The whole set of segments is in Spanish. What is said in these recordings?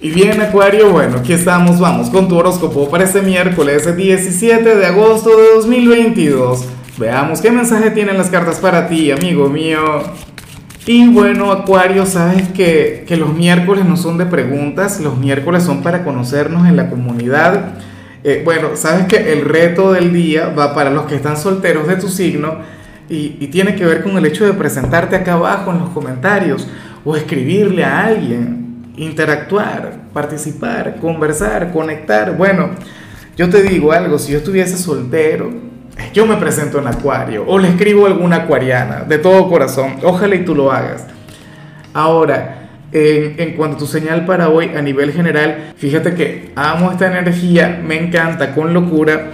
Y bien, Acuario, bueno, aquí estamos, vamos con tu horóscopo para este miércoles 17 de agosto de 2022. Veamos qué mensaje tienen las cartas para ti, amigo mío. Y bueno, Acuario, sabes que, que los miércoles no son de preguntas, los miércoles son para conocernos en la comunidad. Eh, bueno, sabes que el reto del día va para los que están solteros de tu signo y, y tiene que ver con el hecho de presentarte acá abajo en los comentarios o escribirle a alguien interactuar, participar, conversar, conectar. Bueno, yo te digo algo, si yo estuviese soltero, yo me presento en Acuario o le escribo a alguna acuariana de todo corazón. Ojalá y tú lo hagas. Ahora, en, en, cuanto a tu señal para hoy a nivel general, fíjate que amo esta energía, me encanta con locura.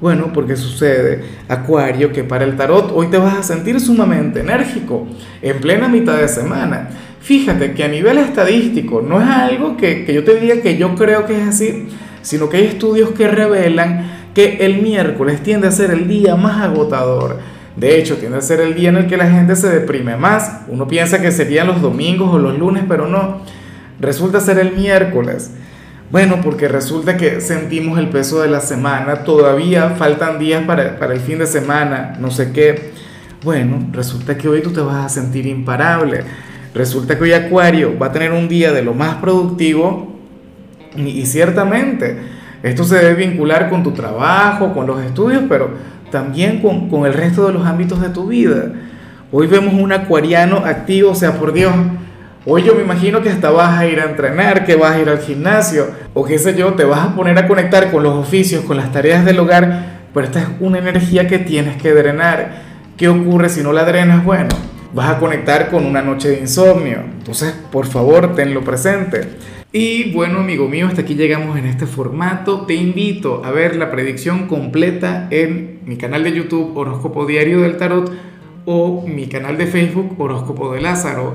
Bueno, porque sucede, Acuario, que para el tarot hoy te vas a sentir sumamente enérgico en plena mitad de semana. Fíjate que a nivel estadístico no es algo que, que yo te diga que yo creo que es así, sino que hay estudios que revelan que el miércoles tiende a ser el día más agotador. De hecho, tiende a ser el día en el que la gente se deprime más. Uno piensa que serían los domingos o los lunes, pero no. Resulta ser el miércoles. Bueno, porque resulta que sentimos el peso de la semana, todavía faltan días para, para, el fin de semana, no sé qué. Bueno, resulta que hoy tú te vas a sentir imparable. Resulta que hoy Acuario va a tener un día de lo más productivo y, ciertamente esto se debe vincular con tu trabajo, con los estudios, pero también con, con el resto de los ámbitos de tu vida. Hoy vemos un acuariano activo, o sea, por Dios, hoy yo me imagino que hasta vas a ir a entrenar, que vas a ir al gimnasio, o qué sé yo, te vas a poner a conectar con los oficios, con las tareas del hogar, pero esta es una energía que tienes que drenar. ¿Qué ocurre si no la drenas? Bueno, vas a conectar con una noche de insomnio. Entonces, por favor, tenlo presente. Y bueno, amigo mío, hasta aquí llegamos en este formato. Te invito a ver la predicción completa en mi canal de YouTube Horóscopo Diario del Tarot o mi canal de Facebook Horóscopo de Lázaro.